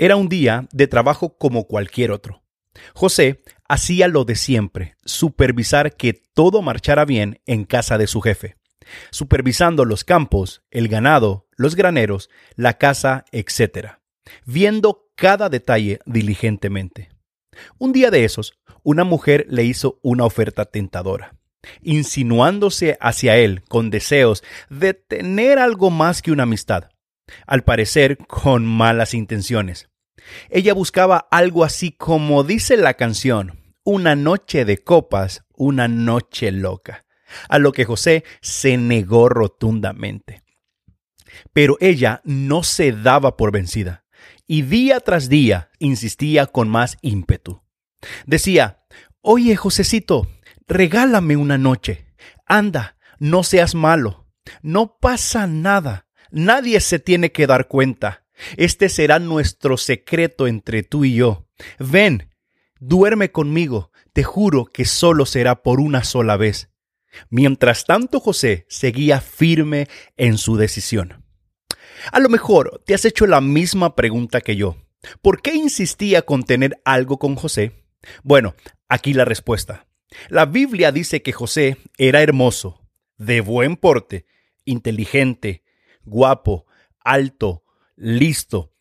Era un día de trabajo como cualquier otro. José hacía lo de siempre, supervisar que todo marchara bien en casa de su jefe, supervisando los campos, el ganado, los graneros, la casa, etc., viendo cada detalle diligentemente. Un día de esos, una mujer le hizo una oferta tentadora, insinuándose hacia él con deseos de tener algo más que una amistad al parecer con malas intenciones. Ella buscaba algo así como dice la canción, una noche de copas, una noche loca, a lo que José se negó rotundamente. Pero ella no se daba por vencida, y día tras día insistía con más ímpetu. Decía, Oye, Josecito, regálame una noche. Anda, no seas malo. No pasa nada. Nadie se tiene que dar cuenta. Este será nuestro secreto entre tú y yo. Ven, duerme conmigo. Te juro que solo será por una sola vez. Mientras tanto, José seguía firme en su decisión. A lo mejor te has hecho la misma pregunta que yo. ¿Por qué insistía con tener algo con José? Bueno, aquí la respuesta. La Biblia dice que José era hermoso, de buen porte, inteligente, guapo, alto, listo.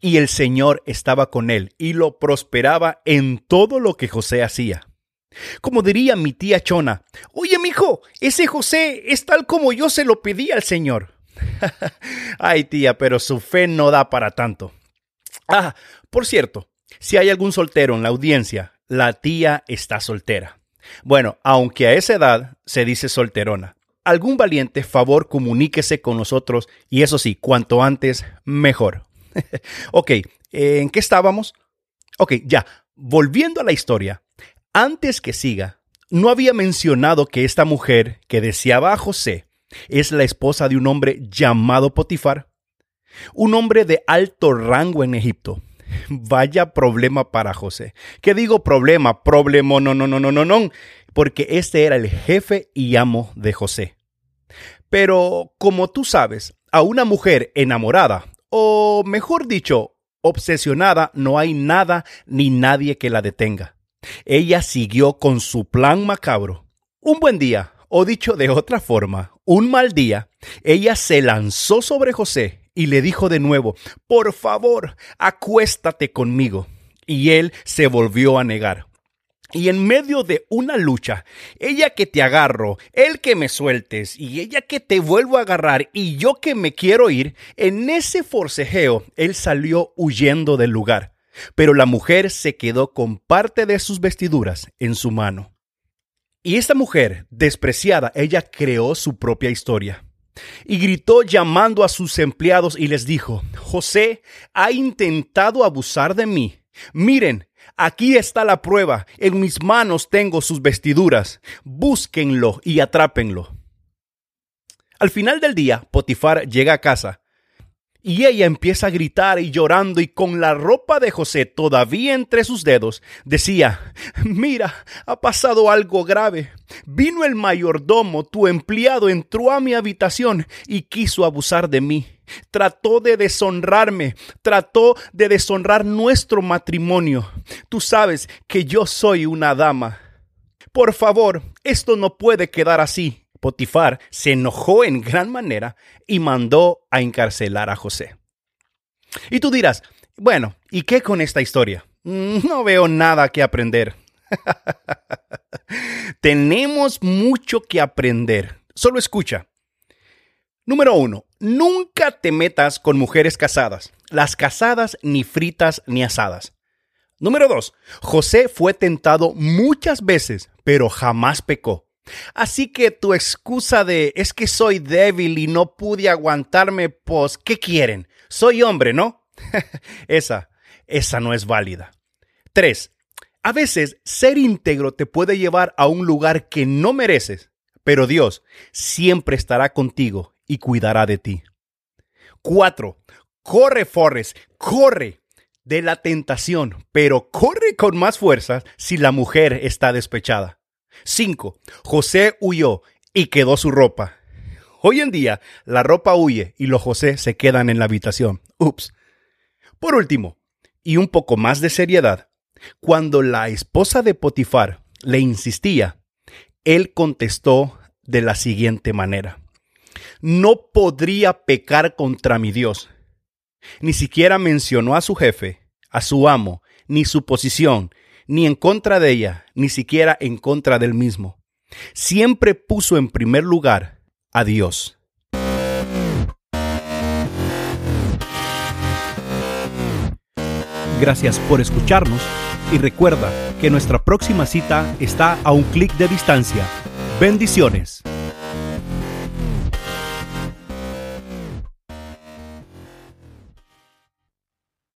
Y el Señor estaba con él y lo prosperaba en todo lo que José hacía. Como diría mi tía Chona, oye, mijo, ese José es tal como yo se lo pedí al Señor. Ay, tía, pero su fe no da para tanto. Ah, por cierto, si hay algún soltero en la audiencia, la tía está soltera. Bueno, aunque a esa edad se dice solterona algún valiente, favor comuníquese con nosotros y eso sí, cuanto antes, mejor. ok, ¿en qué estábamos? Ok, ya, volviendo a la historia, antes que siga, no había mencionado que esta mujer que deseaba a José es la esposa de un hombre llamado Potifar, un hombre de alto rango en Egipto. Vaya problema para José. ¿Qué digo problema? Problema, no, no, no, no, no, no, porque este era el jefe y amo de José. Pero, como tú sabes, a una mujer enamorada, o mejor dicho, obsesionada, no hay nada ni nadie que la detenga. Ella siguió con su plan macabro. Un buen día, o dicho de otra forma, un mal día, ella se lanzó sobre José y le dijo de nuevo, por favor, acuéstate conmigo. Y él se volvió a negar. Y en medio de una lucha, ella que te agarro, él que me sueltes, y ella que te vuelvo a agarrar, y yo que me quiero ir, en ese forcejeo, él salió huyendo del lugar. Pero la mujer se quedó con parte de sus vestiduras en su mano. Y esta mujer, despreciada, ella creó su propia historia. Y gritó llamando a sus empleados y les dijo, José ha intentado abusar de mí. Miren, Aquí está la prueba. En mis manos tengo sus vestiduras. Búsquenlo y atrápenlo. Al final del día, Potifar llega a casa y ella empieza a gritar y llorando y con la ropa de José todavía entre sus dedos, decía, mira, ha pasado algo grave. Vino el mayordomo, tu empleado, entró a mi habitación y quiso abusar de mí. Trató de deshonrarme, trató de deshonrar nuestro matrimonio. Tú sabes que yo soy una dama. Por favor, esto no puede quedar así. Potifar se enojó en gran manera y mandó a encarcelar a José. Y tú dirás, bueno, ¿y qué con esta historia? Mm, no veo nada que aprender. Tenemos mucho que aprender. Solo escucha. Número uno, nunca te metas con mujeres casadas. Las casadas ni fritas ni asadas. Número dos, José fue tentado muchas veces, pero jamás pecó. Así que tu excusa de es que soy débil y no pude aguantarme, pues, ¿qué quieren? Soy hombre, ¿no? esa, esa no es válida. 3. A veces ser íntegro te puede llevar a un lugar que no mereces, pero Dios siempre estará contigo y cuidará de ti. 4. Corre, Forres, corre de la tentación, pero corre con más fuerza si la mujer está despechada. 5. José huyó y quedó su ropa. Hoy en día, la ropa huye y los José se quedan en la habitación. Ups. Por último, y un poco más de seriedad, cuando la esposa de Potifar le insistía, él contestó de la siguiente manera. No podría pecar contra mi Dios. Ni siquiera mencionó a su jefe, a su amo, ni su posición, ni en contra de ella, ni siquiera en contra del mismo. Siempre puso en primer lugar a Dios. Gracias por escucharnos y recuerda que nuestra próxima cita está a un clic de distancia. Bendiciones.